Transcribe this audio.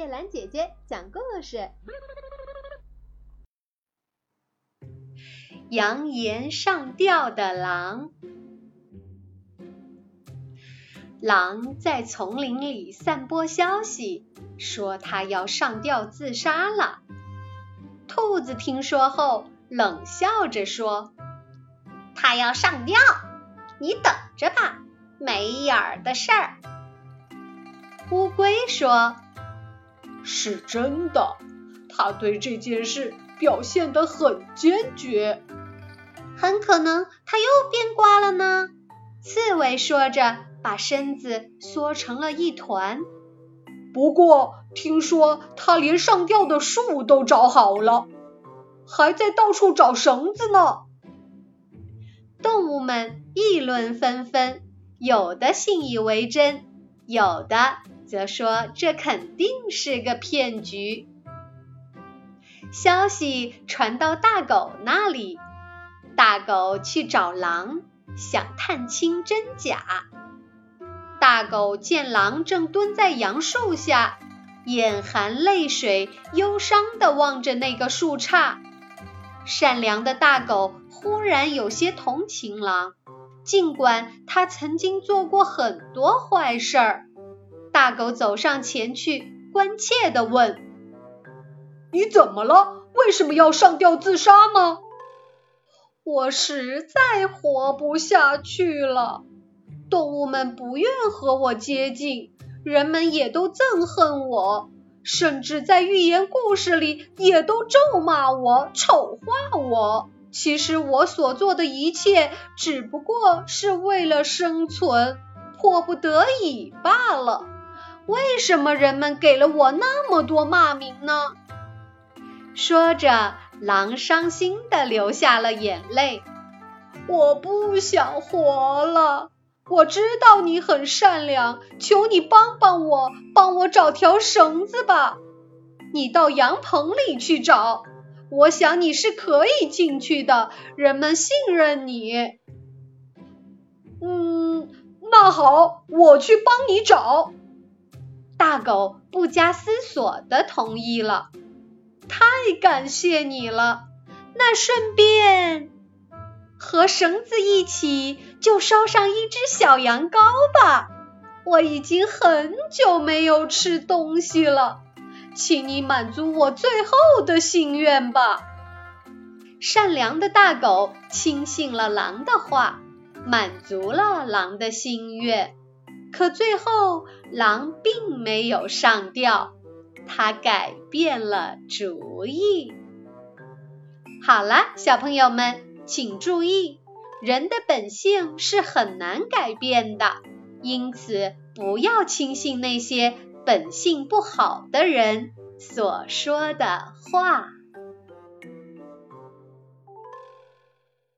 叶兰姐姐讲故事：扬言上吊的狼。狼在丛林里散播消息，说他要上吊自杀了。兔子听说后，冷笑着说：“他要上吊，你等着吧，没影儿的事儿。”乌龟说：“是真的，他对这件事表现得很坚决。很可能他又变卦了呢。”刺猬说着。把身子缩成了一团。不过听说他连上吊的树都找好了，还在到处找绳子呢。动物们议论纷纷，有的信以为真，有的则说这肯定是个骗局。消息传到大狗那里，大狗去找狼，想探清真假。大狗见狼正蹲在杨树下，眼含泪水，忧伤地望着那个树杈。善良的大狗忽然有些同情狼，尽管他曾经做过很多坏事儿。大狗走上前去，关切地问：“你怎么了？为什么要上吊自杀呢？”“我实在活不下去了。”动物们不愿和我接近，人们也都憎恨我，甚至在寓言故事里也都咒骂我、丑化我。其实我所做的一切只不过是为了生存，迫不得已罢了。为什么人们给了我那么多骂名呢？说着，狼伤心的流下了眼泪。我不想活了。我知道你很善良，求你帮帮我，帮我找条绳子吧。你到羊棚里去找，我想你是可以进去的，人们信任你。嗯，那好，我去帮你找。大狗不加思索的同意了。太感谢你了，那顺便。和绳子一起，就烧上一只小羊羔吧。我已经很久没有吃东西了，请你满足我最后的心愿吧。善良的大狗轻信了狼的话，满足了狼的心愿。可最后，狼并没有上吊，他改变了主意。好了，小朋友们。请注意，人的本性是很难改变的，因此不要轻信那些本性不好的人所说的话。